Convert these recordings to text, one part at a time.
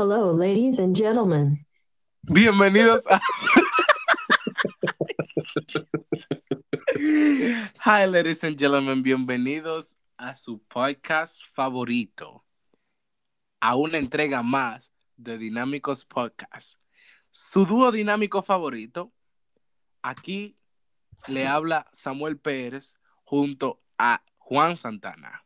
Hello, ladies and gentlemen. Bienvenidos a. Ladies and gentlemen. Bienvenidos a su podcast favorito. A una entrega más de Dinámicos Podcast. Su dúo dinámico favorito. Aquí le habla Samuel Pérez junto a Juan Santana.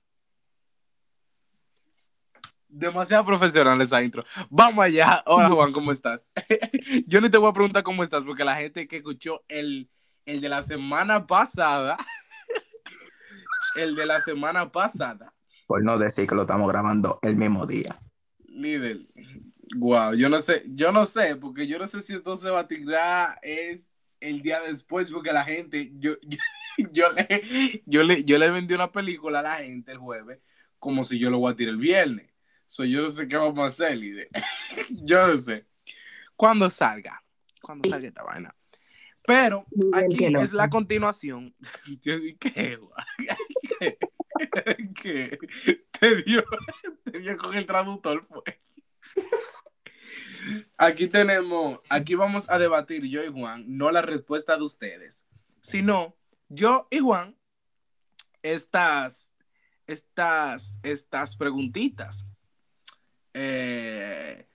Demasiado profesional esa intro. Vamos allá. Hola Juan, ¿cómo estás? Yo ni te voy a preguntar cómo estás, porque la gente que escuchó el, el de la semana pasada, el de la semana pasada. Por no decir que lo estamos grabando el mismo día. Líder, wow, yo no sé, yo no sé, porque yo no sé si esto se va a tirar es el día después, porque la gente, yo, yo, yo le, yo le, yo le vendí una película a la gente el jueves, como si yo lo voy a tirar el viernes. So, yo no sé qué vamos a hacer, líder. yo no sé. Cuando salga, cuando salga esta vaina. Pero aquí es la continuación. Yo dije, ¿qué? ¿Qué? Te dio, te dio con el traductor, pues. Aquí tenemos, aquí vamos a debatir yo y Juan, no la respuesta de ustedes, sino yo y Juan, estas, estas, estas preguntitas. Eh,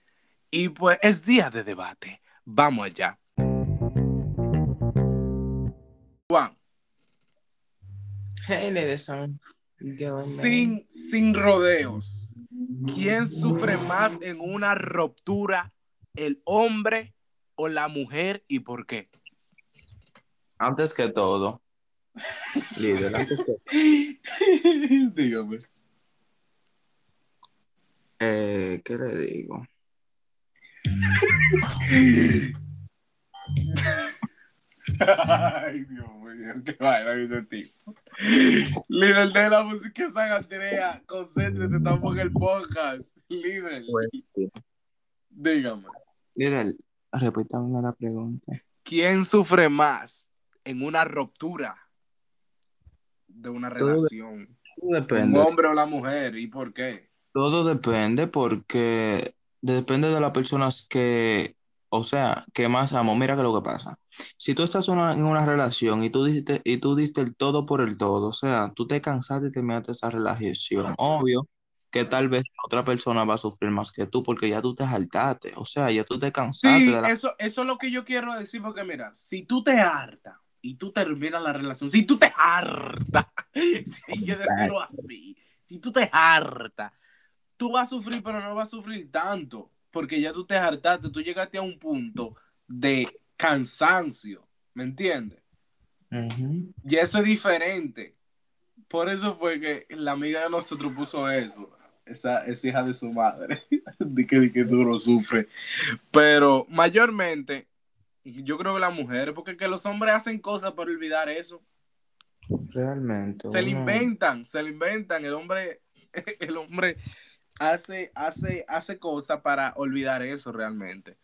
y pues es día de debate. Vamos allá. Juan. Hey, sin, sin rodeos. ¿Quién sufre más en una ruptura? ¿El hombre o la mujer y por qué? Antes que todo, líder, antes que Dígame. Eh, ¿qué le digo? Ay, Dios mío, qué vaina ese tipo. Líder de la música San Andrea, concéntrese, estamos en el podcast. Líder, Pues, dígame. Líder, repítame la pregunta. ¿Quién sufre más en una ruptura de una relación? Todo ¿Un depende. hombre o la mujer? ¿Y por qué? Todo depende porque depende de las personas que, o sea, que más amo. Mira que lo que pasa. Si tú estás una- en una relación y tú diste, y tú diste el todo por el todo, o sea, tú te cansaste y terminaste esa relación, obvio que tal vez otra persona va a sufrir más que tú porque ya tú te saltaste, o sea, ya tú te cansaste Sí, de la... eso, eso es lo que yo quiero decir, porque mira, si tú te hartas y tú terminas la relación, si tú te hartas, si yo decirlo así, si tú te hartas, tú vas a sufrir, pero no vas a sufrir tanto, porque ya tú te hartaste, tú llegaste a un punto de cansancio, ¿me entiendes? Ujú. Y eso es diferente. Por eso fue que la amiga de nosotros puso eso. Esa, esa hija de su madre. de que, de que duro sufre. Pero mayormente, yo creo que las mujeres, porque que los hombres hacen cosas para olvidar eso. Realmente. Se lo inventan, se lo inventan. El hombre, el hombre hace, hace, hace cosas para olvidar eso realmente.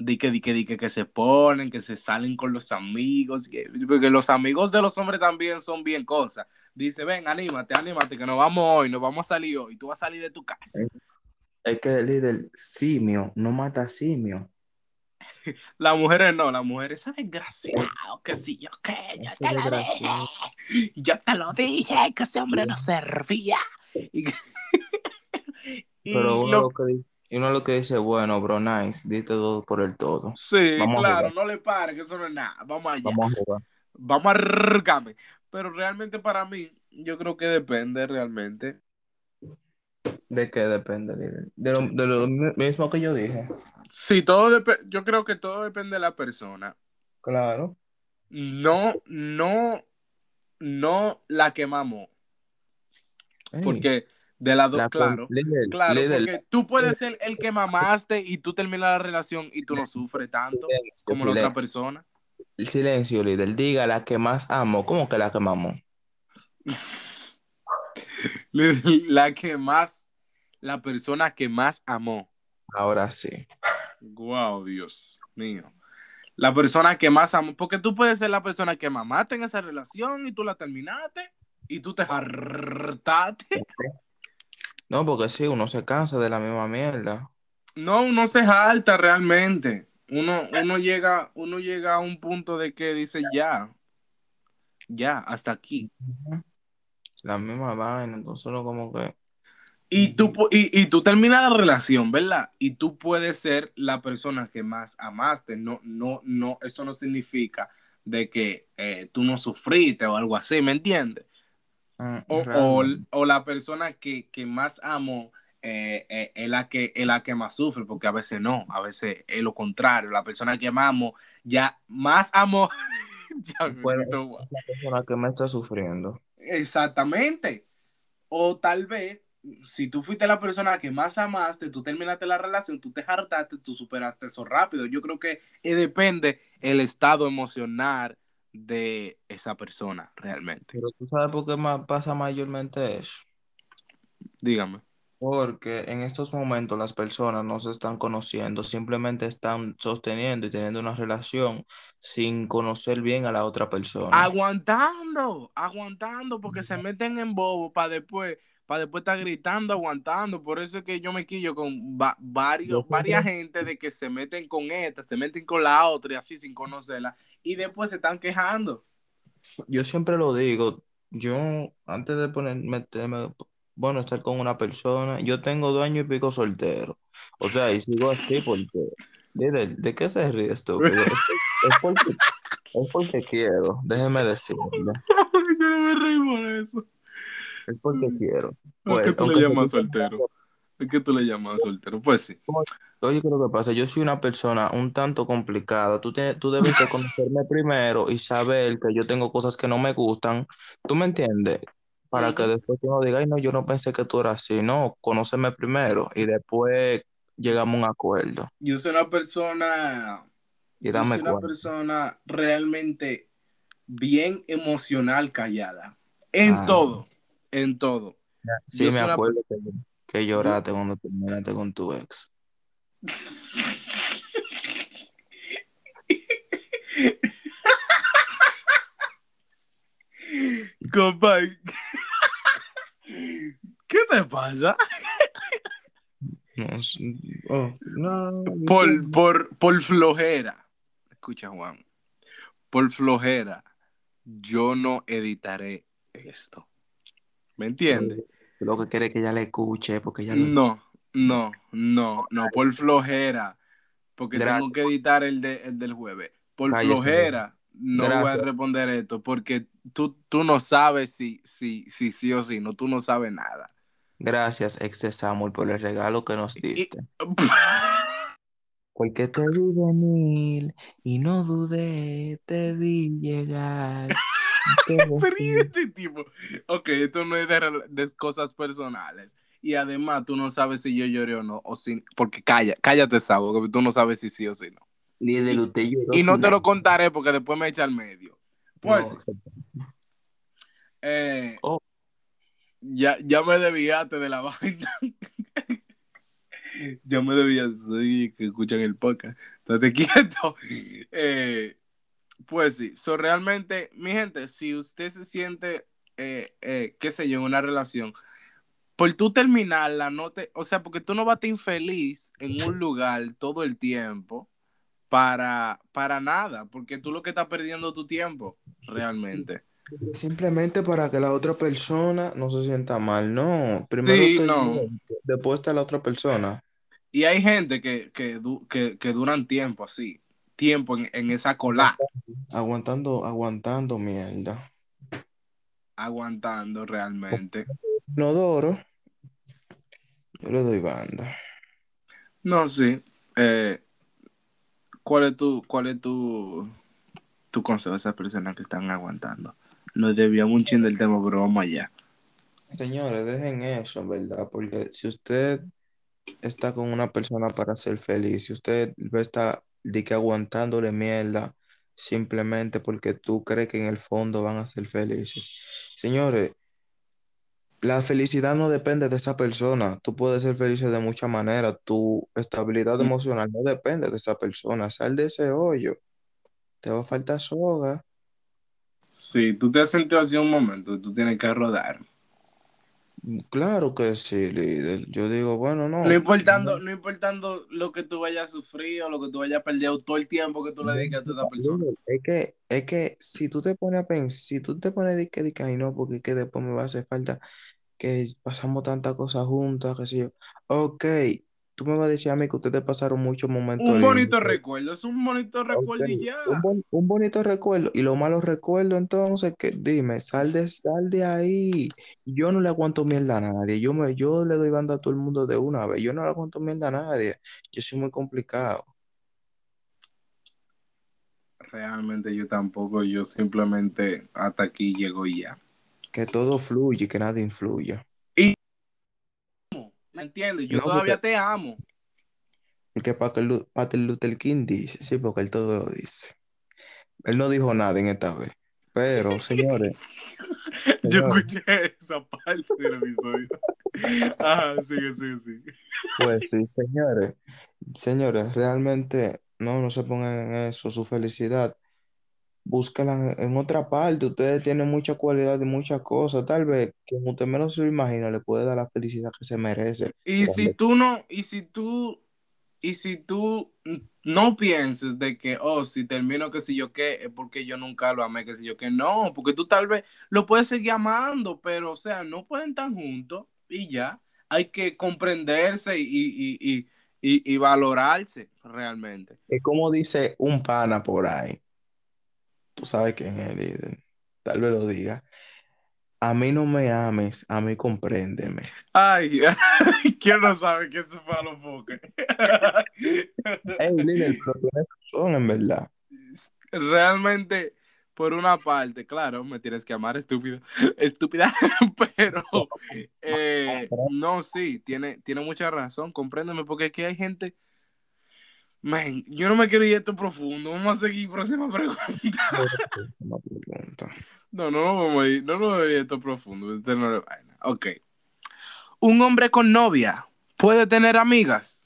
Di que, di que, di que, que se ponen, que se salen con los amigos, que- porque los amigos de los hombres también son bien cosas. Dice, ven, anímate, anímate, que nos vamos hoy, nos vamos a salir hoy, tú vas a salir de tu casa. Es que el líder simio no mata simio. Las mujeres no, las mujeres son desgraciadas, que si yo qué, yo Ese te lo desgraciado. dije, yo te lo dije, que ese hombre no servía. Y, que- y Pero uno lo- lo que dice, uno lo que dice, bueno, bro, nice, diste todo por el todo. Sí, Vamos claro, no le pare, que eso no es nada. Vamos allá. Vamos a jugar. Vamos a arrancarme. Pero realmente para mí, yo creo que depende realmente. ¿De qué depende, líder? De lo, de lo mi- mismo que yo dije. Sí, todo depende. Yo creo que todo depende de la persona. Claro. No, no, no la que mamó. Ey, Porque de las dos, la- claro. líder, Claro, líder, porque tú puedes ser el que mamaste y tú terminas la relación y tú no sufres tanto silencio, como la otra persona. silencio, líder. Diga la que más amo. ¿Cómo que la que mamó? La que más, la persona que más amó. Ahora sí. Wow, Dios mío. La persona que más amó, porque tú puedes ser la persona que mamaste en esa relación y tú la terminaste y tú te hartaste. No, porque sí, uno se cansa de la misma mierda. No, uno se jalta realmente. Uno, uno, llega, uno llega a un punto de que dice ya, ya, hasta aquí. La misma vaina, entonces uno como que... Y tú, y, y tú terminas la relación, ¿verdad? Y tú puedes ser la persona que más amaste. No, no, no, eso no significa de que eh, tú no sufriste o algo así, ¿me entiendes? Mm, O, o, la persona que, que más amo eh, eh, es, la que, es la que más sufre, porque a veces no, a veces es lo contrario. La persona que más amo, ya más amo. ya siento es, la persona que me está sufriendo. Exactamente. O tal vez, si tú fuiste la persona que más amaste, tú terminaste la relación, tú te hartaste, tú superaste eso rápido. Yo creo que eh, depende el estado emocional de esa persona realmente. Pero tú sabes por qué pasa mayormente eso. Dígame. Porque en estos momentos las personas no se están conociendo, simplemente están sosteniendo y teniendo una relación sin conocer bien a la otra persona. Aguantando, aguantando, porque se meten en bobo para después, para después estar gritando, aguantando. Por eso es que yo me quillo con va- varios, varias gente de que se meten con esta, se meten con la otra y así sin conocerla, y después se están quejando. Yo siempre lo digo, yo antes de poner, meterme, bueno, estar con una persona, yo tengo dos años y pico soltero. O sea, y sigo así porque, líder, ¿de qué se ríe estúpido? Es, por- es porque, es porque quiero, déjeme decirle, yo no me reí por eso. es porque quiero. ¿Por Pues, qué tú aunque le llamas soltero? ¿Por qué tú le llamas soltero? Pues sí. Oye, ¿qué es lo que pasa? Yo soy una persona un tanto complicada. Tú, tienes, tú debes de conocerme primero y saber que yo tengo cosas que no me gustan. ¿Tú me entiendes? Para que después tú no digas, ay, no, yo no pensé que tú eras así. No, conóceme primero y después llegamos a un acuerdo. Yo soy una persona, Y yo dame soy una persona realmente bien emocional callada. En Ah. todo, en todo. Sí, Yo me soy una acuerdo que, que lloraste cuando terminaste con tu ex. Compa, ¿qué te pasa? No, oh, no, Por, por, por flojera. Escucha, Juan. Por flojera, yo no editaré esto. ¿Me entiendes? Lo que quiere es que ella le escuche, porque ella No, no, no, no, por flojera. Porque tengo Gracias. que editar el, de, el del jueves. Por Cállese. flojera, no voy a Gracias. responder esto. Porque tú, tú no sabes si, si, si sí o si no. Tú no sabes nada. Gracias, ex Samuel, por el regalo que nos Y- diste. Porque te vi venir y no dudé, te vi llegar. Te Pero ¿y besé. este tipo? Ok, esto no es de, de cosas personales. Y además tú no sabes si yo lloré o no. O si, porque calla, cállate, Sabo, que tú no sabes si sí o si no. Líder, usted lloró Y no te lo contaré porque después me echa al medio. Pues, eh, Oh. ya, ya me desviaste de la vaina. ya me desviaste, sí, que escuchan el podcast. Estate quieto. Eh, pues sí, so, realmente, mi gente, si usted se siente, eh, eh, qué sé yo, en una relación, por tú terminarla, no te, o sea, porque tú no vas a estar infeliz en un lugar todo el tiempo para, para nada, porque tú lo que estás perdiendo tu tiempo, realmente. Simplemente para que la otra persona no se sienta mal, no. Primero Sí, no. después está la otra persona. Y hay gente que, que, que, que duran tiempo así, tiempo en, en esa cola, Aguantando, aguantando mierda. aguantando realmente. Inodoro, yo le doy banda. No, sí. Eh, ¿cuál es tu, cuál es tu, tu consejo a esas personas que están aguantando? Nos debíamos un chin del tema, pero vamos allá. Señores, dejen eso, ¿verdad? Porque si usted está con una persona para ser feliz, si usted estar de que aguantándole mierda simplemente porque tú crees que en el fondo van a ser felices. Señores, la felicidad no depende de esa persona. Tú puedes ser feliz de muchas maneras. Tu estabilidad Mm. emocional no depende de esa persona. Sal de ese hoyo. Te va a faltar soga. Sí, tú te has sentido así un momento, tú tienes que rodar. Claro que sí, líder. Yo digo, bueno, no. No importando, no importando lo que tú vayas a sufrir o lo que tú vayas a perder o todo el tiempo que tú le dedicas a esa persona. Es que, es que si tú te pones a pensar, si tú te pones de que, de que, ay no, porque es que después me va a hacer falta que pasamos tantas cosas juntas, qué sé yo. Ok, tú me vas a decir a mí que ustedes pasaron muchos momentos Un bonito recuerdo, es un bonito recuerdo Ok, y ya. un, bon- un bonito recuerdo y los malos recuerdos, entonces, que dime, sal de, sal de ahí. Yo no le aguanto mierda a nadie. Yo me, yo le doy banda a todo el mundo de una vez. Yo no le aguanto mierda a nadie. Yo soy muy complicado. Realmente yo tampoco, yo simplemente hasta aquí llego y ya. Que todo fluye y que nada influya. ¿Me entiendes? Yo No, todavía porque- te amo. Porque Martin Luther King dice, sí, porque él todo lo dice. Él no dijo nada en esta vez. Pero, señores, Yo escuché esa parte del episodio. Ajá, sigue, sigue, sigue. pues sí, señores, señores, realmente no, no se pongan en eso, su felicidad. Búsquela en, otra parte. Ustedes tienen mucha cualidad y muchas cosas. Tal vez que usted menos se lo imagina, le puede dar la felicidad que se merece. Y si tú no, y si tú, y si tú no pienses de que, oh, si termino que si yo qué, es porque yo nunca lo amé, que si yo qué, no, porque tú tal vez lo puedes seguir amando, pero o sea, no pueden estar juntos y ya. Hay que comprenderse y, y, y, y, y valorarse realmente. Es como dice un pana por ahí. Tú sabes quién es el líder. Tal vez lo diga. A mí no me ames, a mí compréndeme. Ay, ¿quién no sabe que eso fue a los foques? Líder, pero tienes razón, en verdad. Realmente, por una parte, claro, me tienes que amar, estúpido, estúpida, pero eh, no, sí, tiene, tiene mucha razón, compréndeme, porque aquí hay gente, man, yo no me quiero ir esto profundo, vamos a seguir, próxima pregunta. Pregunta. No, no, vamos a ir, no, no vamos a ir esto profundo, este no vaina. Ok. Un hombre con novia puede tener amigas.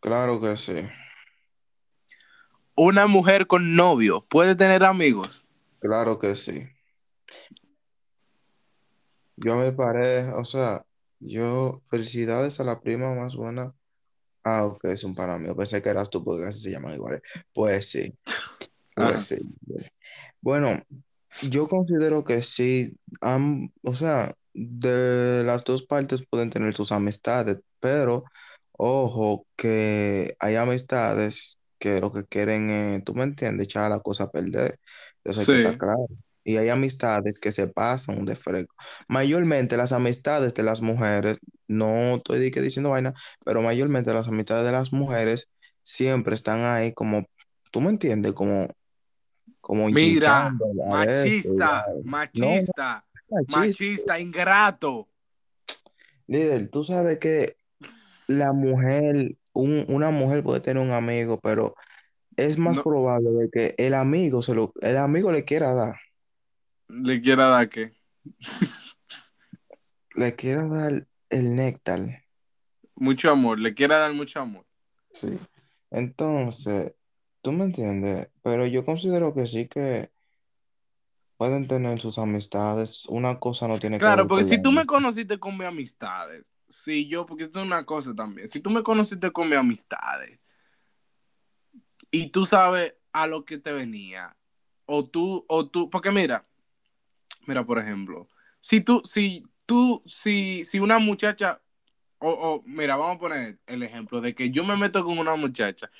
Claro que sí. Una mujer con novio puede tener amigos. Claro que sí. Yo me paré, o sea, yo, felicidades a la prima más buena. Ah, ok, es un mío. Pensé que eras tú porque así se llaman iguales. Pues sí, pues Ajá. sí. Bueno, yo considero que sí, am- o sea, de las dos partes pueden tener sus amistades, pero ojo que hay amistades que lo que quieren, eh, tú me entiendes, echar la cosa a perder. Que estar Sí. claro. Y hay amistades que se pasan de fresco. Mayormente las amistades de las mujeres, no estoy diciendo vaina, pero mayormente las amistades de las mujeres siempre están ahí como, tú me entiendes, como, como Mira, eso, machista, machista, no, machista. machista, ingrato. Líder, tú sabes que la mujer, un- una mujer puede tener un amigo, pero es más No, probable de que el amigo se lo, el amigo le quiera dar, le quiera dar qué. le quiera dar el néctar, Mucho amor, le quiera dar mucho amor. sí. Entonces, tú me entiendes, pero yo considero que sí que pueden tener sus amistades. Una cosa no tiene que Claro, porque si tú me conociste con mis amistades, si yo, porque esto es una cosa también, si tú me conociste con mis amistades y tú sabes a lo que te venía, o tú, o tú, porque mira, mira, por ejemplo, si tú, si tú, si, si una muchacha, o, o mira, vamos a poner el ejemplo de que yo me meto con una muchacha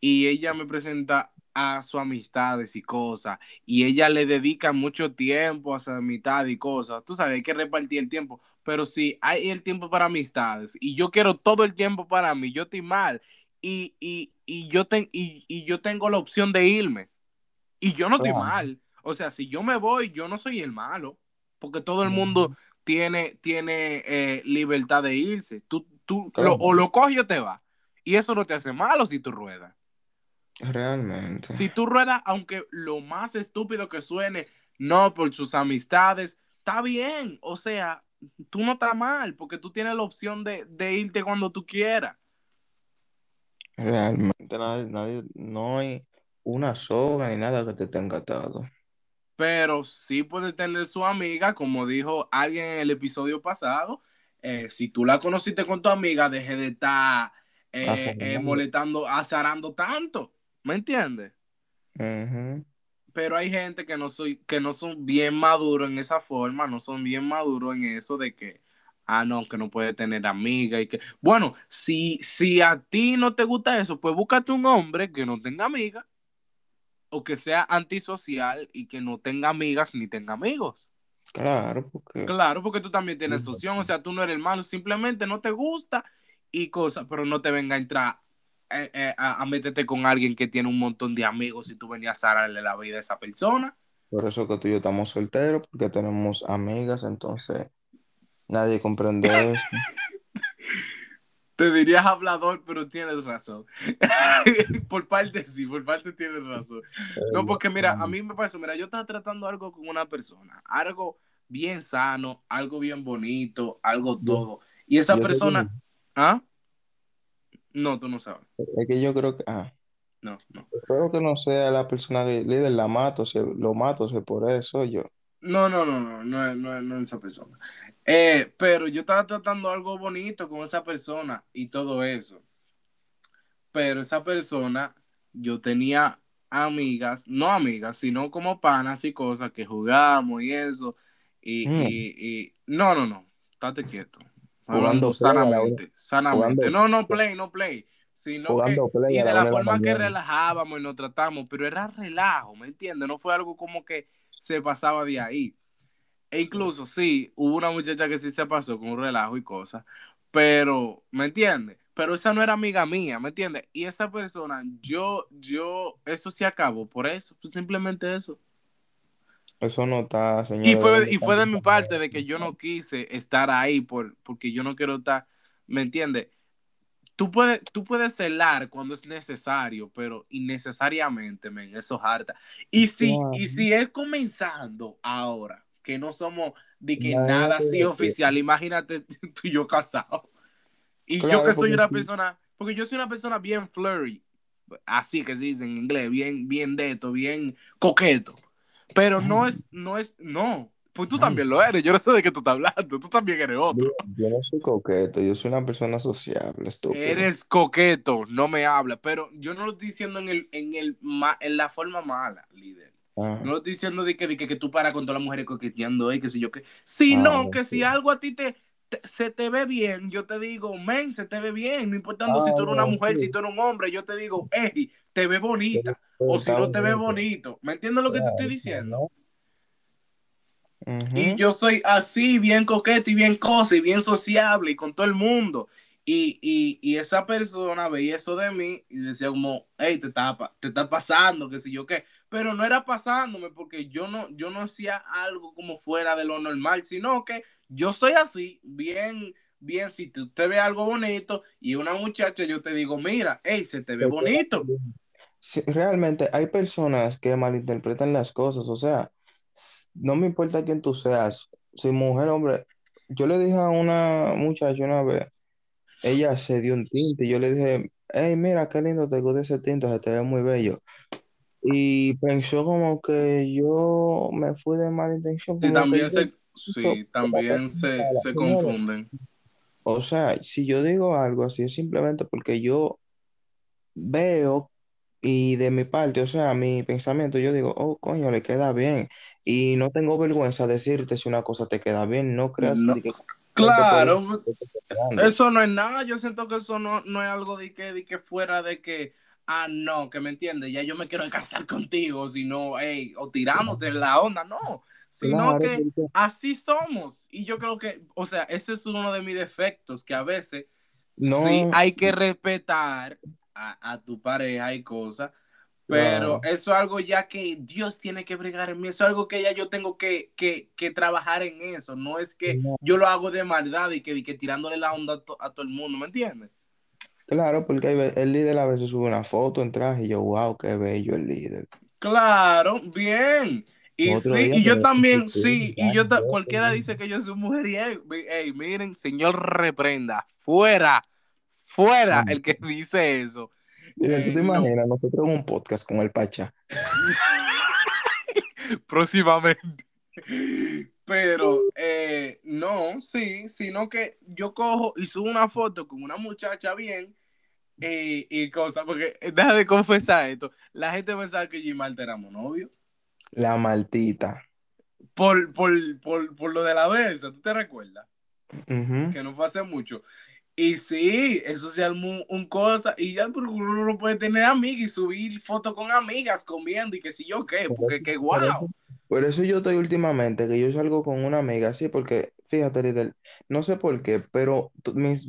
y ella me presenta a sus amistades y cosas, y ella le dedica mucho tiempo a su amistad y cosas. Tú sabes, hay que repartir el tiempo, pero si hay el tiempo para amistades y yo quiero todo el tiempo para mí, yo estoy mal y, y, y yo, ten, y, y yo tengo la opción de irme y yo no estoy mal. O sea, si yo me voy, yo no soy el malo, porque todo el mundo tiene, tiene eh, libertad de irse. Tú, tú Claro. lo, o lo coges o te vas. Y eso no te hace malo si tú ruedas. Realmente. Si tú ruedas, aunque lo más estúpido que suene, no por sus amistades, está bien. O sea, tú no estás mal, porque tú tienes la opción de, de irte cuando tú quieras. Realmente nadie, nadie, no hay una soga ni nada que te tenga atado. Pero sí puede tener su amiga, como dijo alguien en el episodio pasado. eh, si tú la conociste con tu amiga, deje de estar eh, eh, molestando, azarando tanto. ¿Me entiendes? Ujú. Pero hay gente que no, soy, que no son bien maduros en esa forma, no son bien maduros en eso de que, ah, no, que no puede tener amiga y que, bueno, si, si a ti no te gusta eso, pues búscate un hombre que no tenga amiga o que sea antisocial y que no tenga amigas ni tenga amigos. Claro, porque Claro, porque tú también tienes opción, o sea, tú no eres malo, simplemente no te gusta y cosas, pero no te venga a entrar eh, eh, a, a meterte con alguien que tiene un montón de amigos y tú venías a darle la vida a esa persona. por eso que tú y yo estamos solteros, porque tenemos amigas, entonces nadie comprende eso. Te dirías hablador, pero tienes razón. por parte sí, por parte tienes razón. No, porque mira, a mí me pasó, mira, yo estaba tratando algo con una persona, algo bien sano, algo bien bonito, algo todo. Y esa yo persona, ¿ah? No, tú no sabes. Es que yo creo que, ah, No, no. espero que no sea la persona que líder, la mato, si lo mato, si por eso yo. No, no, no, no, no, no, no es esa persona. Eh, pero yo estaba tratando algo bonito con esa persona y todo eso. Pero esa persona, yo tenía amigas, no amigas, sino como panas y cosas que jugamos y eso. Y, Mm. y, y- no, no, no, estate quieto. Jugando Hablando play la sanamente, sanamente. jugando- No, no play, no play. Sino que, Jugando play y de la forma que relajábamos y nos tratamos, pero era relajo, ¿me entiendes? No fue algo como que se pasaba de ahí. E incluso, sí, hubo una muchacha que sí se pasó con un relajo y cosas, pero, ¿me entiendes? Pero esa no era amiga mía, ¿me entiendes? Y esa persona, yo, yo, eso se acabó por eso, pues simplemente eso. Eso no está, señor. Y fue, y fue de mi parte de que yo no quise estar ahí por, porque yo no quiero estar, ¿me entiendes? Tú puedes, tú puedes celar cuando es necesario, pero innecesariamente, men, eso es harta. Y si, y si es comenzando ahora, que no somos de que Imagínate nada así que- oficial, imagínate tú y yo casados. Y yo Claro, que soy una sí. persona, porque yo soy una persona bien flirty, así que se dice en inglés, bien, bien deto, bien coqueto. Pero no es, no es, no. Pues tú Ay. también lo eres, yo no sé de qué tú estás hablando, tú también eres otro. Yo, yo no soy coqueto, yo soy una persona sociable, estúpido. Eres coqueto, no me habla, pero yo no lo estoy diciendo en el, en el en la forma mala, líder. Ah, No estoy diciendo de que, de que, que tú paras con todas las mujeres coqueteando, eh, que sé yo qué. Sino Ah, no, que sí. si algo a ti te, te- se te ve bien, yo te digo, men, se te ve bien, no importando si Ah, tú eres una mujer, sí. si tú eres un hombre, yo te digo, hey, te ve bonita, Pero o si no te ve bonito. ¿Me entiendes lo que te estoy diciendo? Y yo soy así, bien coqueto y bien cosa y bien sociable y con todo el mundo. Y, y, y esa persona veía eso de mí y decía como, hey, te está, te está pasando, qué sé yo qué. Pero no era pasándome porque yo no, yo no hacía algo como fuera de lo normal, sino que yo soy así, bien, bien, si tú te ve algo bonito y una muchacha, yo te digo, mira, hey, se te ve bonito. Sí, realmente hay personas que malinterpretan las cosas, o sea, no me importa quién tú seas, si mujer, hombre, yo le dije a una muchacha una vez, ella se dio un tinte y yo le dije, hey, mira, qué lindo te gusta ese tinte, se te ve muy bello. Y pensó como que yo me fui de mala intención, Sí, también yo- se, sí, también se, se confunden. O sea, si yo digo algo así es simplemente porque yo veo y de mi parte, o sea, mi pensamiento, yo digo, oh, coño, le queda bien. Y no tengo vergüenza de decirte si una cosa te queda bien, no creas No. que- Claro. Eso no es nada, yo siento que eso no, no es algo de que, de que fuera de que, ah, no, que me entiendes, ya yo me quiero casar contigo, sino, hey, o tirándote la onda, no, sino Claro, que porque- así somos. Y yo creo que, o sea, ese es uno de mis defectos, que a veces No. sí hay que respetar a, a tu pareja y cosas, pero Claro. eso es algo ya que Dios tiene que bregar en mí, eso es algo que ya yo tengo que, que, que trabajar en eso, no es que No. yo lo hago de maldad y que, y que tirándole la onda a, to- a todo el mundo, ¿me entiendes? Claro, porque hay el líder a veces sube una foto en traje y yo, wow, qué bello el líder. Claro, bien. Y Otro sí, y yo también, sí, y yo ta- cualquiera dice que yo soy mujeriego. Ey, miren, señor reprenda, fuera, fuera Sí. el que dice eso. Líder, ¿tú Eh, te no. imaginas nosotros en un podcast con el Pacha? próximamente. Pero eh, no, sí, sino que yo cojo y subo una foto con una muchacha bien eh, y cosas, porque deja de confesar esto. La gente pensaba que Gimalta éramos novios. La maltita. Por, por, por, por lo de la versa, ¿tú te recuerdas? Que no fue hace mucho. Y sí, eso se armó un cosa, y ya porque uno no puede tener amigas y subir fotos con amigas comiendo y que si yo qué, porque que guau. Por eso yo estoy últimamente, que yo salgo con una amiga, sí, porque fíjate, Lidl, no sé por qué, pero mis,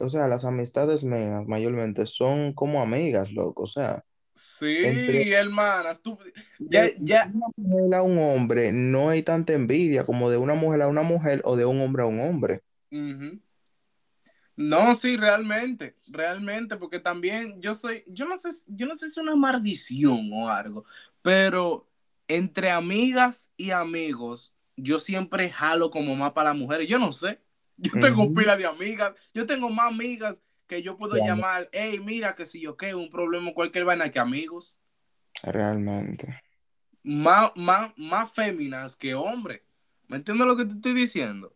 o sea, las amistades mías mayormente son como amigas, loco, o sea, Sí, Entre- hermanas, tú ya, de ya, una mujer a un hombre no hay tanta envidia como de una mujer a una mujer o de un hombre a un hombre. No, sí, realmente, realmente, porque también yo soy, yo no sé, yo no sé si es una maldición o algo, pero entre amigas y amigos, yo siempre jalo como más para las mujeres. Yo no sé, yo tengo Ujú. pila de amigas, yo tengo más amigas que yo puedo llamar, hey, mira que si yo qué, un problema, cualquier vaina que amigos, Realmente. más, más, más féminas que hombres. ¿Me entiendes lo que te estoy diciendo?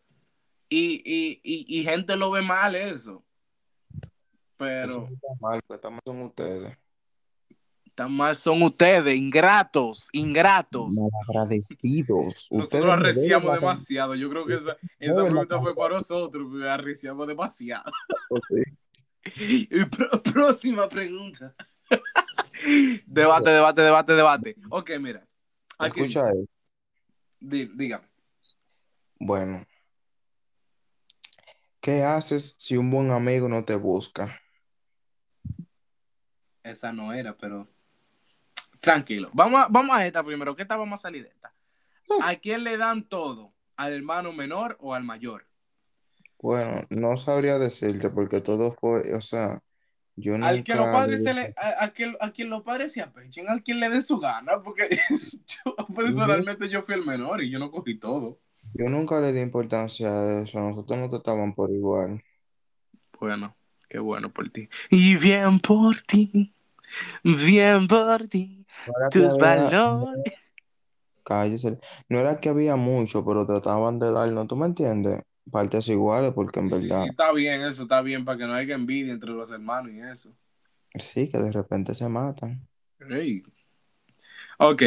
Y, y, y, y gente lo ve mal eso. Eso Pero no está mal, pues estamos con ustedes. Tan mal son ustedes, ingratos, ingratos. Malagradecidos. Nosotros Ustedes arreciamos demasiado. Yo creo que esa, pregunta fue para nosotros, porque arreciamos demasiado. Próxima pregunta. debate, debate, debate, debate. Ok, mira. Aquí Escucha dice- eso. dígame. Bueno, ¿qué haces si un buen amigo no te busca? Esa no era, pero tranquilo. Vamos a, vamos a esta primero. ¿Qué tal vamos a salir de esta? ¿A quién le dan todo? ¿Al hermano menor o al mayor? Bueno, no sabría decirte porque todo fue, o sea, yo Al que los padres se le, a, a quien, a quien los padres se apechen, al quien le den su gana, porque yo personalmente yo fui el menor y yo no cogí todo. yo nunca le di importancia a eso, nosotros no trataban por igual. Bueno, qué bueno por ti. Y bien por ti, bien por ti, No era que tus había- valores. cállese, no era que había mucho, pero trataban de darnos, ¿tú me entiendes? Partes iguales porque en Sí, verdad, está bien eso, está bien, para que no haya envidia entre los hermanos y eso. sí, que de repente se matan. Hey. Ok,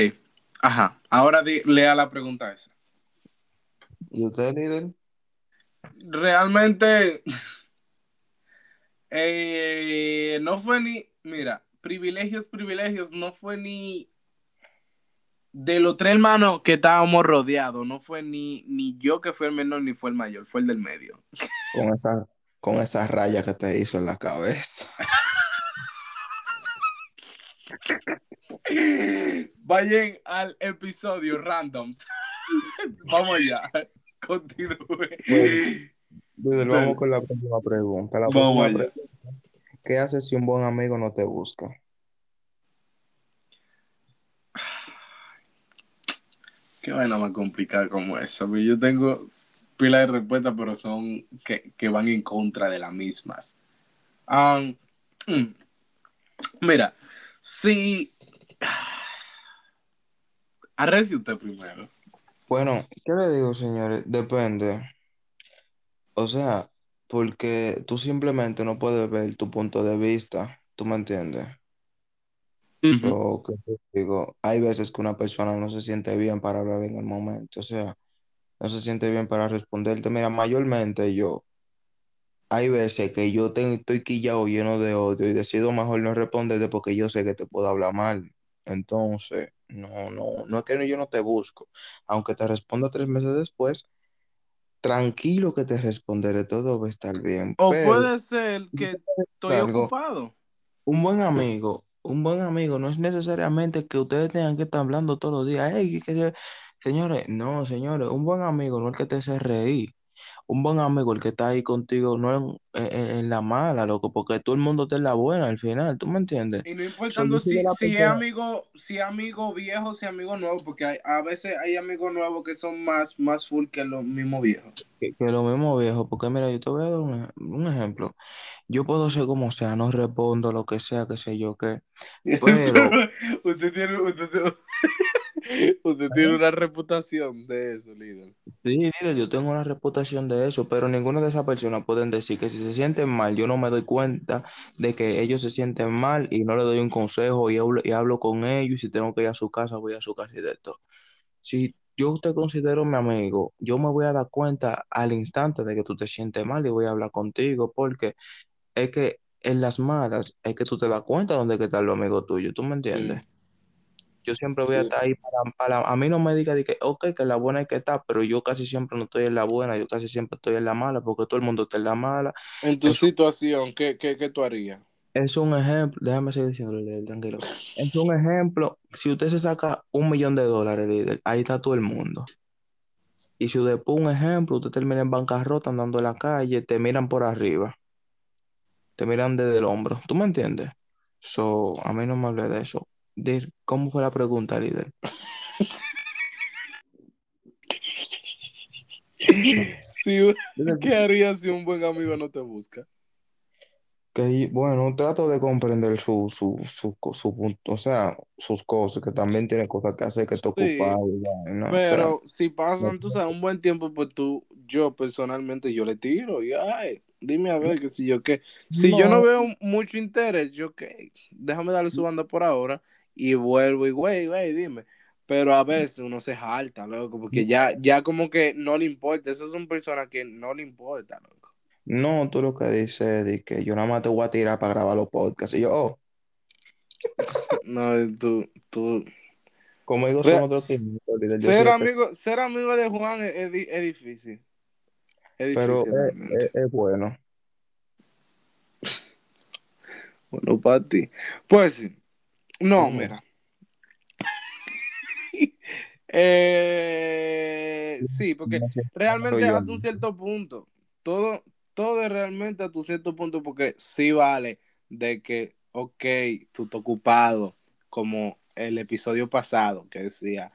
ajá, ahora di- lea la pregunta esa. ¿Y usted, líder? realmente eh, no fue ni, mira, privilegios, privilegios, no fue ni de los tres hermanos que estábamos rodeados, no fue ni, ni yo que fue el menor ni fue el mayor, fue el del medio. Con esa, con esa raya que te hizo en la cabeza. Vayan al episodio randoms. Vamos allá, continúe. Líder, Dale. vamos con la próxima pregunta. La Vamos próxima allá. pregunta, ¿qué haces si un buen amigo no te busca? Qué vaina más complicada como esa. Yo tengo pila de respuestas, pero son que, que van en contra de las mismas. Um, mira, si. Arrecie usted primero. Bueno, ¿qué le digo, señores? Depende. O sea, porque tú simplemente no puedes ver tu punto de vista, ¿tú me entiendes? So, ¿qué te digo? Hay veces que una persona no se siente bien para hablar en el momento, o sea, no se siente bien para responderte. Mira, mayormente yo, hay veces que yo tengo, estoy quillado lleno de odio y decido mejor no responderte porque yo sé que te puedo hablar mal. Entonces, no, no, no es que yo no te busco. Aunque te responda tres meses después, tranquilo que te responderé, todo va a estar bien. O Pero puede ser que estoy algo. ocupado. un buen amigo, un buen amigo no es necesariamente que ustedes tengan que estar hablando todos los días. "Ey, que- que-". Señores, no, señores, un buen amigo no es el que te hace reír. Un buen amigo el que está ahí contigo no en, en- en la mala, loco, porque todo el mundo está en la buena al final, ¿tú me entiendes? Y no importando si, si es amigo, si es amigo viejo, si es amigo nuevo, porque hay- a veces hay amigos nuevos que son más, más full que los mismos viejos. que, que lo mismo viejo, porque mira, yo te voy a dar un, un ejemplo. Yo puedo ser como sea, no respondo lo que sea, qué sé yo qué. Pero- usted tiene, usted, tiene- Usted tiene una reputación de eso, líder. Sí, líder, yo tengo una reputación de eso, pero ninguna de esas personas pueden decir que si se sienten mal, yo no me doy cuenta de que ellos se sienten mal y no le doy un consejo y hablo, y hablo con ellos y si tengo que ir a su casa, voy a su casa y de esto. Si yo te considero mi amigo, yo me voy a dar cuenta al instante de que tú te sientes mal y voy a hablar contigo porque es que en las malas es que tú te das cuenta de dónde que está el amigo tuyo, ¿tú me entiendes? Yo siempre voy a estar ahí para, para- a mí no me diga de que, ok, que la buena es que está, pero yo casi siempre no estoy en la buena, yo casi siempre estoy en la mala, porque todo el mundo está en la mala. En tu situación, ¿qué, qué, qué tú harías? Es un ejemplo, déjame seguir diciendo, líder, tranquilo. Es un ejemplo, si usted se saca un millón de dólares, líder, ahí está todo el mundo. Y si después un ejemplo, usted termina en bancarrota andando en la calle, te miran por arriba, te miran desde el hombro, ¿tú me entiendes? So, a mí no me hable de eso. ¿Cómo fue la pregunta, líder? Sí, ¿Qué harías si un buen amigo no te busca? Que, bueno, trato de comprender su, su, su, punto, o sea, sus cosas, que también tiene cosas que hacer, que está Sí, ocupado, y vaina, o sea, Pero si pasan, no- tú sabes, un buen tiempo, pues tú, yo personalmente, yo le tiro y, ay, dime a ver, qué si yo qué. Si yo no no, veo mucho interés, yo qué, déjame darle su banda por ahora y vuelvo y, güey, güey, dime. Pero a veces uno se jalta, loco, porque ya, ya como que no le importa. Esas son personas que no le importa, loco. no, tú lo que dices es que yo nada más te voy a tirar para grabar los podcasts, y yo, oh, No, tú, tú. conmigo Mira, son otros s- 500, líder, yo soy ser amigo, ser amigo de Juan es, es es difícil. Es pero difícil es- es bueno. Bueno, para ti. Pues sí. No, mira. Eh, sí, porque realmente hasta un cierto punto, todo, todo es realmente hasta un cierto punto, porque sí vale de que, ok, tú estás ocupado, como el episodio pasado que decía,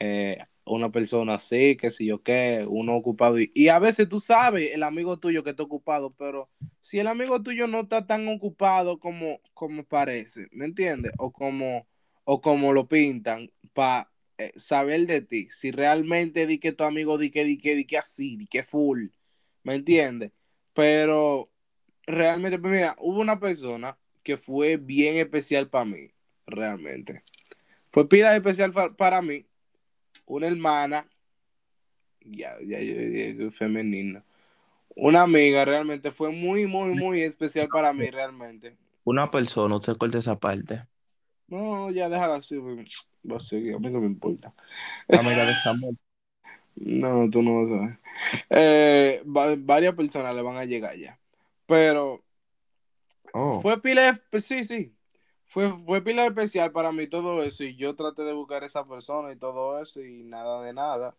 eh, una persona así, que si yo qué, uno ocupado. Y, y a veces tú sabes, el amigo tuyo que está ocupado, pero si el amigo tuyo no está tan ocupado como, como parece, ¿me entiendes? O como, o como lo pintan, para saber de ti, si realmente di que tu amigo di que, di que, di que así, di que full, ¿me entiendes? Pero realmente, pues mira, hubo una persona que fue bien especial para mí, realmente. Fue pila especial para mí, una hermana, ya, ya digo femenina, una amiga realmente fue muy, muy, muy especial para mí realmente. Una persona, usted corta esa parte. No, ya déjala así, pues, va a seguir, a mí no me importa. Amiga de Samuel. No, tú no vas a ver. Eh, va- varias personas le van a llegar ya. Pero Oh, fue pila, pues, sí, sí. Fue, fue pila especial para mí todo eso. Y yo traté de buscar esa persona y todo eso. Y nada de nada.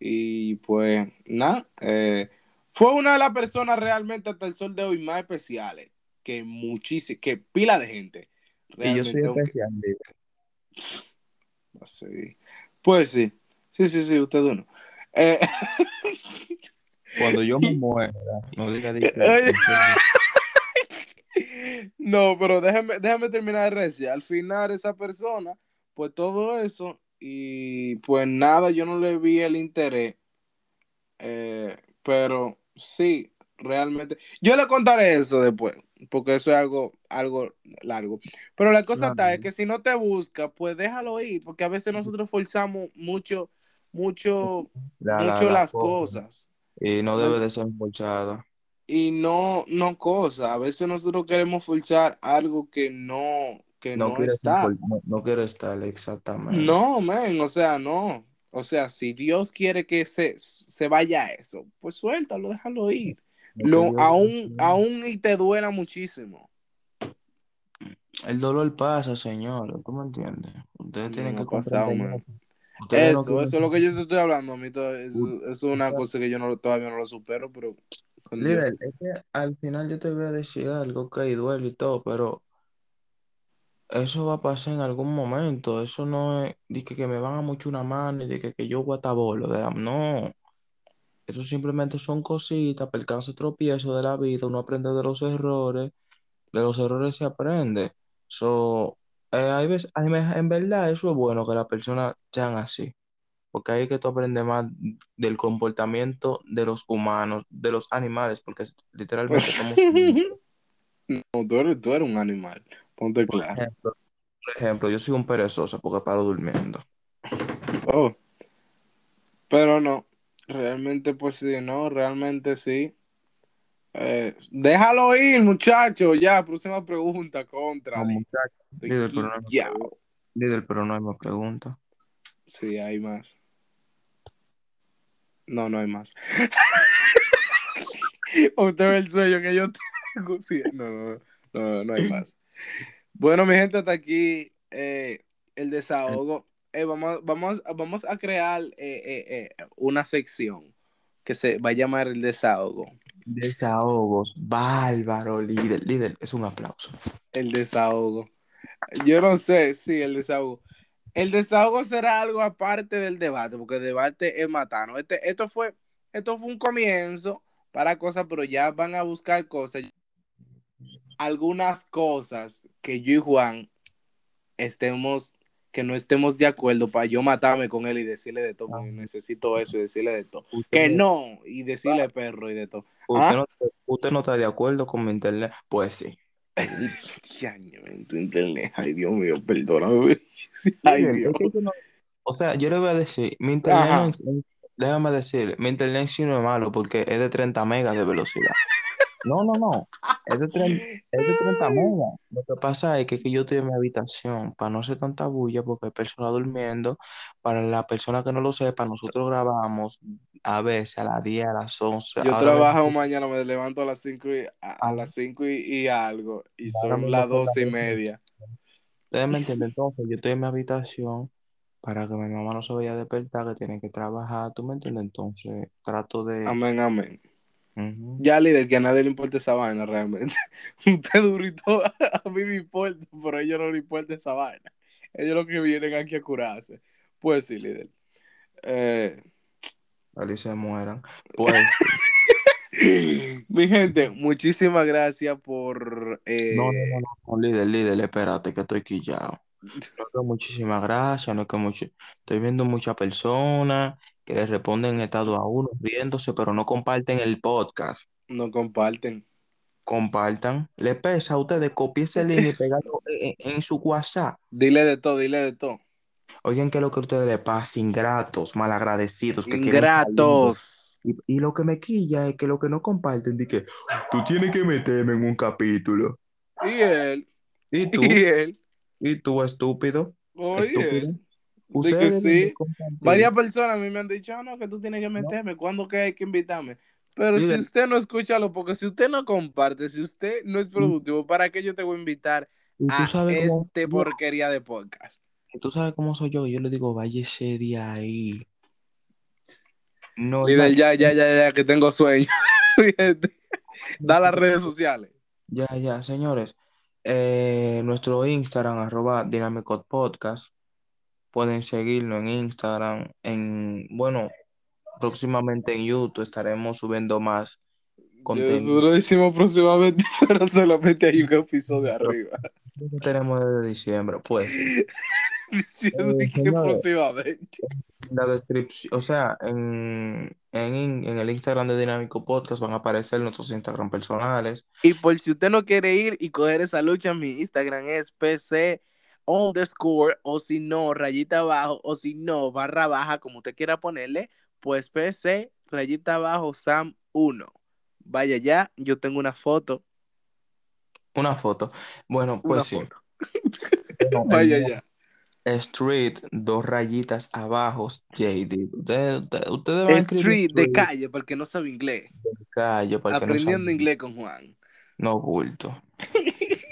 Y pues, nada. eh, fue una de las personas realmente hasta el sol de hoy más especiales. Que muchísimas, que pila de gente. y yo soy especial, líder. Sí. Pues sí. Sí, sí, sí, usted uno. Eh, Cuando yo me muera, no diga de. No, pero déjame, déjame terminar de decir. Al final, esa persona, pues todo eso, y pues nada, yo no le vi el interés. Eh, pero sí, realmente. Yo le contaré eso después, porque eso es algo, algo largo. Pero la cosa está es que si no te busca, pues déjalo ir, porque a veces nosotros forzamos mucho, mucho, La- la- mucho la las cosa. cosas. Y no debe de ser forzada. Y no, no cosa. A veces nosotros queremos forzar algo que no, que No no, quiere está. no, no quiere estar exactamente. No, man, o sea, no. O sea, si Dios quiere que se, se vaya a eso, pues suéltalo, déjalo ir. Lo aún, aún y te duela muchísimo. El dolor pasa, señor. ¿Tú me entiendes? Ustedes tienen no que comprender eso. Eso, es lo que yo te estoy hablando. A mí todo, es una cosa que yo no, todavía no lo supero, pero con Dios. Líder, es que al final yo te voy a decir algo que duele y todo, pero eso va a pasar en algún momento. Eso no es de que, que me van a mucho una mano y de que, que yo voy a estar bolo de la- No, eso simplemente son cositas, percance tropiezo de la vida. Uno aprende de los errores, de los errores se aprende. So, Eh, hay veces, en verdad, eso es bueno que las personas sean así, porque ahí es que tú aprendes más del comportamiento de los humanos, de los animales, porque literalmente somos. No, tú eres, tú eres un animal. Ponte Por claro. ejemplo, por ejemplo, yo soy un perezoso porque paro durmiendo. Oh. Pero no, realmente pues sí, no, realmente sí. Eh, déjalo ir, muchacho, ya, próxima pregunta, contra. No, muchacho, líder, pero no hay más pregunta. Líder, pero no hay más pregunta. Sí, hay más. No, no hay más. Usted ve el sueño que yo tengo. Sí, no, no, no, no hay más. Bueno, mi gente, hasta aquí eh, el desahogo. Eh, vamos, vamos, vamos a crear eh, eh, eh, una sección que se va a llamar el desahogo. Desahogos, bárbaro, líder, líder, es un aplauso. El desahogo. Yo no sé, sí, el desahogo. El desahogo será algo aparte del debate, porque el debate es matano. Este, esto fue, esto fue un comienzo para cosas, pero ya van a buscar cosas. Algunas cosas que yo y Juan estemos, que no estemos de acuerdo para yo matarme con él y decirle de todo, necesito eso y decirle de todo. Que no, y decirle perro y de todo. usted ¿Ah? no, usted no está de acuerdo con mi internet, pues sí. En tu internet. Ay, Dios mío, perdóname. Ay, Dios. o sea, yo le voy a decir, mi internet, Ajá. déjame decir, mi internet sí no es malo porque es de 30 megas de velocidad. No, no, no, es de 30, es de 30 megas. Lo que pasa es que, que yo estoy en mi habitación para no hacer tanta bulla porque hay personas durmiendo. Para la persona que no lo sepa, nosotros grabamos a veces a las 10, a las 11. Yo trabajo mañana, me levanto a las 5 y, a, a las 5 y, y algo, y son las son las 12 y 12. media. Ustedes me entienden, entonces yo estoy en mi habitación para que mi mamá no se vaya a despertar, que tiene que trabajar, ¿tú me entiendes? Entonces trato de... Amén, amén. Ya, líder, que a nadie le importa esa vaina realmente. Usted durito, a mí me importa, pero a ellos no le importa esa vaina. Ellos lo que vienen aquí a curarse. Pues sí, líder. Eh, se mueran. Pues, mi gente, muchísimas gracias por... eh, no, no, no, no, no, líder, líder, espérate que estoy quillado. No muchísimas gracias, no que mucho... Estoy viendo muchas personas que le responden en estado a uno, riéndose, pero no comparten el podcast. no comparten. Compartan. Le pesa a ustedes, copien ese link y pegarlo en, en- en su WhatsApp. Dile de todo, dile de todo. Oigan, que lo que a ustedes les pasa, ingratos, malagradecidos, que quieren. Ingratos. Y, y lo que me quilla es que lo que no comparten, di que tú tienes que meterme en un capítulo. Y él, ¿Y tú? y él, ¿Y tú, estúpido? oye, Estúpido. de Ustedes sí. Varias personas a mí me han dicho, "Ah, no, que tú tienes que meterme, ¿cuándo que hay que invitarme? Pero si usted no escucha lo, porque si usted no comparte, si usted no es productivo, ¿para qué yo te voy a invitar a cómo este porquería de podcast? Tú sabes cómo soy yo. Yo le digo, váyase de ahí. No, Líder, ya, ya, ya, ya, ya, que tengo sueño. Da las redes sociales. ya, ya, señores. Eh, nuestro Instagram, arroba Dynamic Podcast. Pueden seguirnos en Instagram. En, bueno, próximamente en YouTube estaremos subiendo más contenido. Nosotros decimos próximamente, pero solamente hay un episodio arriba. Tenemos desde diciembre, pues. Diciendo Eh, que próximamente. En la descripción, o sea, en, en, en el Instagram de Dinámico Podcast van a aparecer nuestros Instagram personales. Y por si usted no quiere ir y coger esa lucha, mi Instagram es PC underscore o si no, rayita abajo o si no, barra baja, como usted quiera ponerle, pues PC rayita abajo Sam 1. Vaya ya, yo tengo una foto. Una foto. Bueno, Una pues sí. foto. Vaya ya. Street, dos rayitas abajo, JD. Ustedes, ustedes, van a street de calle, porque no sabe inglés. de calle que no Aprendiendo sabe. inglés con Juan. No bulto.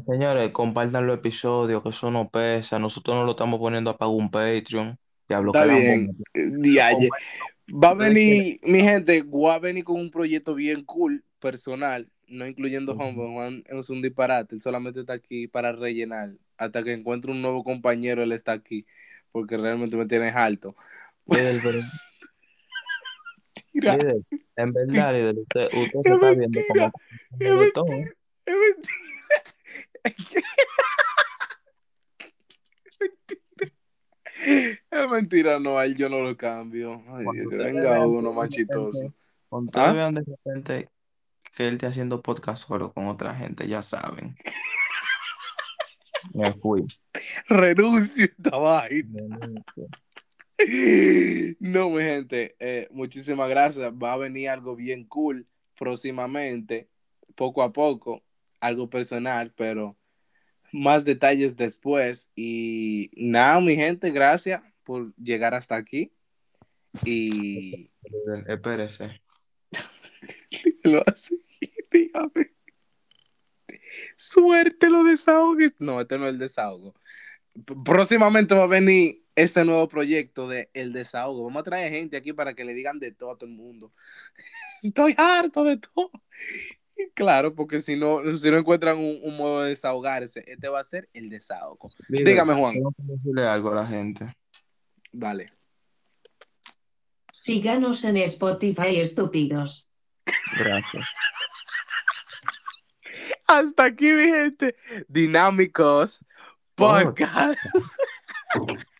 Señores, compartan los episodios, que eso no pesa. Nosotros no lo estamos poniendo a pagar un Patreon. Diablo, Está bien. bomba. Dialle. Va a venir, mi gente, va a venir con un proyecto bien cool, personal, no incluyendo Ujú. Juan, porque Juan es un disparate, él solamente está aquí para rellenar. Hasta que encuentre un nuevo compañero, él está aquí, porque realmente me tienes alto. Líder, pero- en verdad, usted, usted se Es está viendo mentira, como es todo. es mentira. Es mentira, no, yo no lo cambio. Ay, venga uno más chistoso. Cuando ¿Ah? vean de repente que él esté haciendo podcast solo con otra gente, ya saben. Me fui. Renuncio esta vaina. No, mi gente, eh, muchísimas gracias. Va a venir algo bien cool próximamente, poco a poco algo personal, pero más detalles después. Y nada, mi gente, gracias por llegar hasta aquí. Y Espérese. lo hace, dígame. Suerte lo desahogues. No, este no es el desahogo. Próximamente va a venir ese nuevo proyecto de El Desahogo. Vamos a traer gente aquí para que le digan de todo a todo el mundo. Estoy harto de todo. Claro, porque si no, si no encuentran un, un modo de desahogarse, este va a ser el desahogo. Dígame, Juan. Tengo que decirle algo a la gente. Dale. Síganos en Spotify, estúpidos. Gracias. Hasta aquí, mi gente. Dinámicos Podcast.